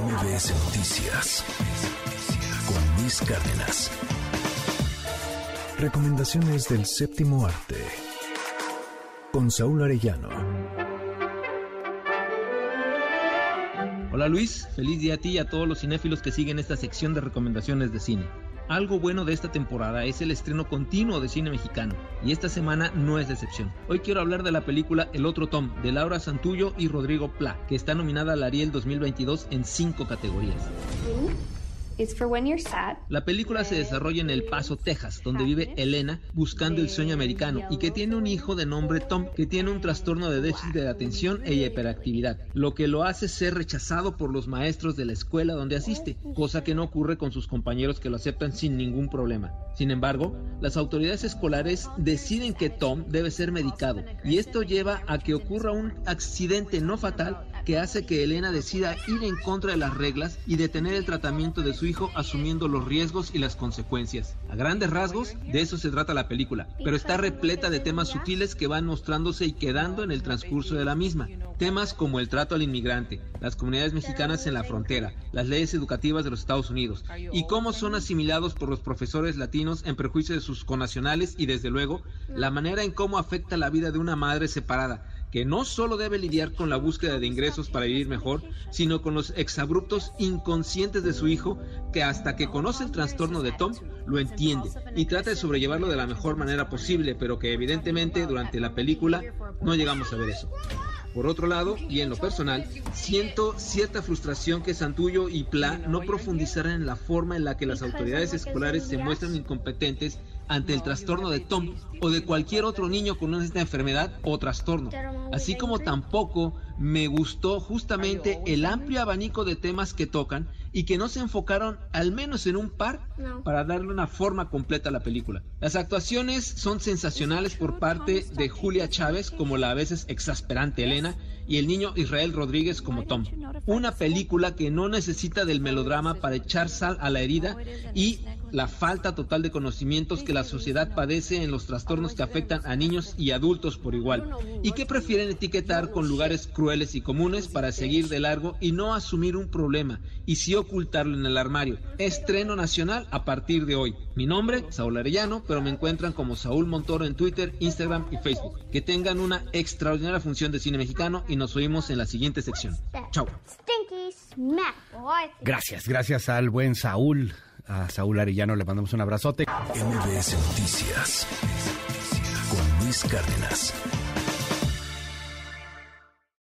MBS Noticias con Luis Cárdenas. Recomendaciones del séptimo arte con Saúl Arellano. Hola Luis, feliz día a ti y a todos los cinéfilos que siguen esta sección de recomendaciones de cine. Algo bueno de esta temporada es el estreno continuo de cine mexicano, y esta semana no es decepción. Hoy quiero hablar de la película El otro Tom, de Laura Santullo y Rodrigo Pla, que está nominada al Ariel 2022 en cinco categorías. La película se desarrolla en El Paso, Texas, donde vive Elena buscando el sueño americano y que tiene un hijo de nombre Tom que tiene un trastorno de déficit de atención e hiperactividad, lo que lo hace ser rechazado por los maestros de la escuela donde asiste, cosa que no ocurre con sus compañeros que lo aceptan sin ningún problema. Sin embargo, las autoridades escolares deciden que Tom debe ser medicado y esto lleva a que ocurra un accidente no fatal que hace que Elena decida ir en contra de las reglas y detener el tratamiento de su hijo asumiendo los riesgos y las consecuencias. A grandes rasgos, de eso se trata la película, pero está repleta de temas sutiles que van mostrándose y quedando en el transcurso de la misma. Temas como el trato al inmigrante, las comunidades mexicanas en la frontera, las leyes educativas de los Estados Unidos y cómo son asimilados por los profesores latinos en perjuicio de sus conacionales y desde luego la manera en cómo afecta la vida de una madre separada que no solo debe lidiar con la búsqueda de ingresos para vivir mejor, sino con los exabruptos inconscientes de su hijo, que hasta que conoce el trastorno de Tom, lo entiende y trata de sobrellevarlo de la mejor manera posible, pero que evidentemente durante la película no llegamos a ver eso. Por otro lado, y en lo personal, siento cierta frustración que Santullo y Pla no profundizaran en la forma en la que las autoridades escolares se muestran incompetentes ante el trastorno de Tom o de cualquier otro niño con esta enfermedad o trastorno. Así como tampoco me gustó justamente el amplio abanico de temas que tocan y que no se enfocaron al menos en un par para darle una forma completa a la película. Las actuaciones son sensacionales por parte de Julia Chávez como la a veces exasperante Elena y el niño Israel Rodríguez como Tom. Una película que no necesita del melodrama para echar sal a la herida y la falta total de conocimientos que la sociedad padece en los trastornos que afectan a niños y adultos por igual y que prefieren etiquetar con lugares crueles y comunes para seguir de largo y no asumir un problema y sí ocultarlo en el armario. Estreno nacional a partir de hoy. Mi nombre, Saúl Arellano, pero me encuentran como Saúl Montoro en Twitter, Instagram y Facebook. Que tengan una extraordinaria función de cine mexicano y nos oímos en la siguiente sección. Chao. Gracias, gracias al buen Saúl. A Saúl Arellano le mandamos un abrazote. MBS Noticias con Luis Cárdenas.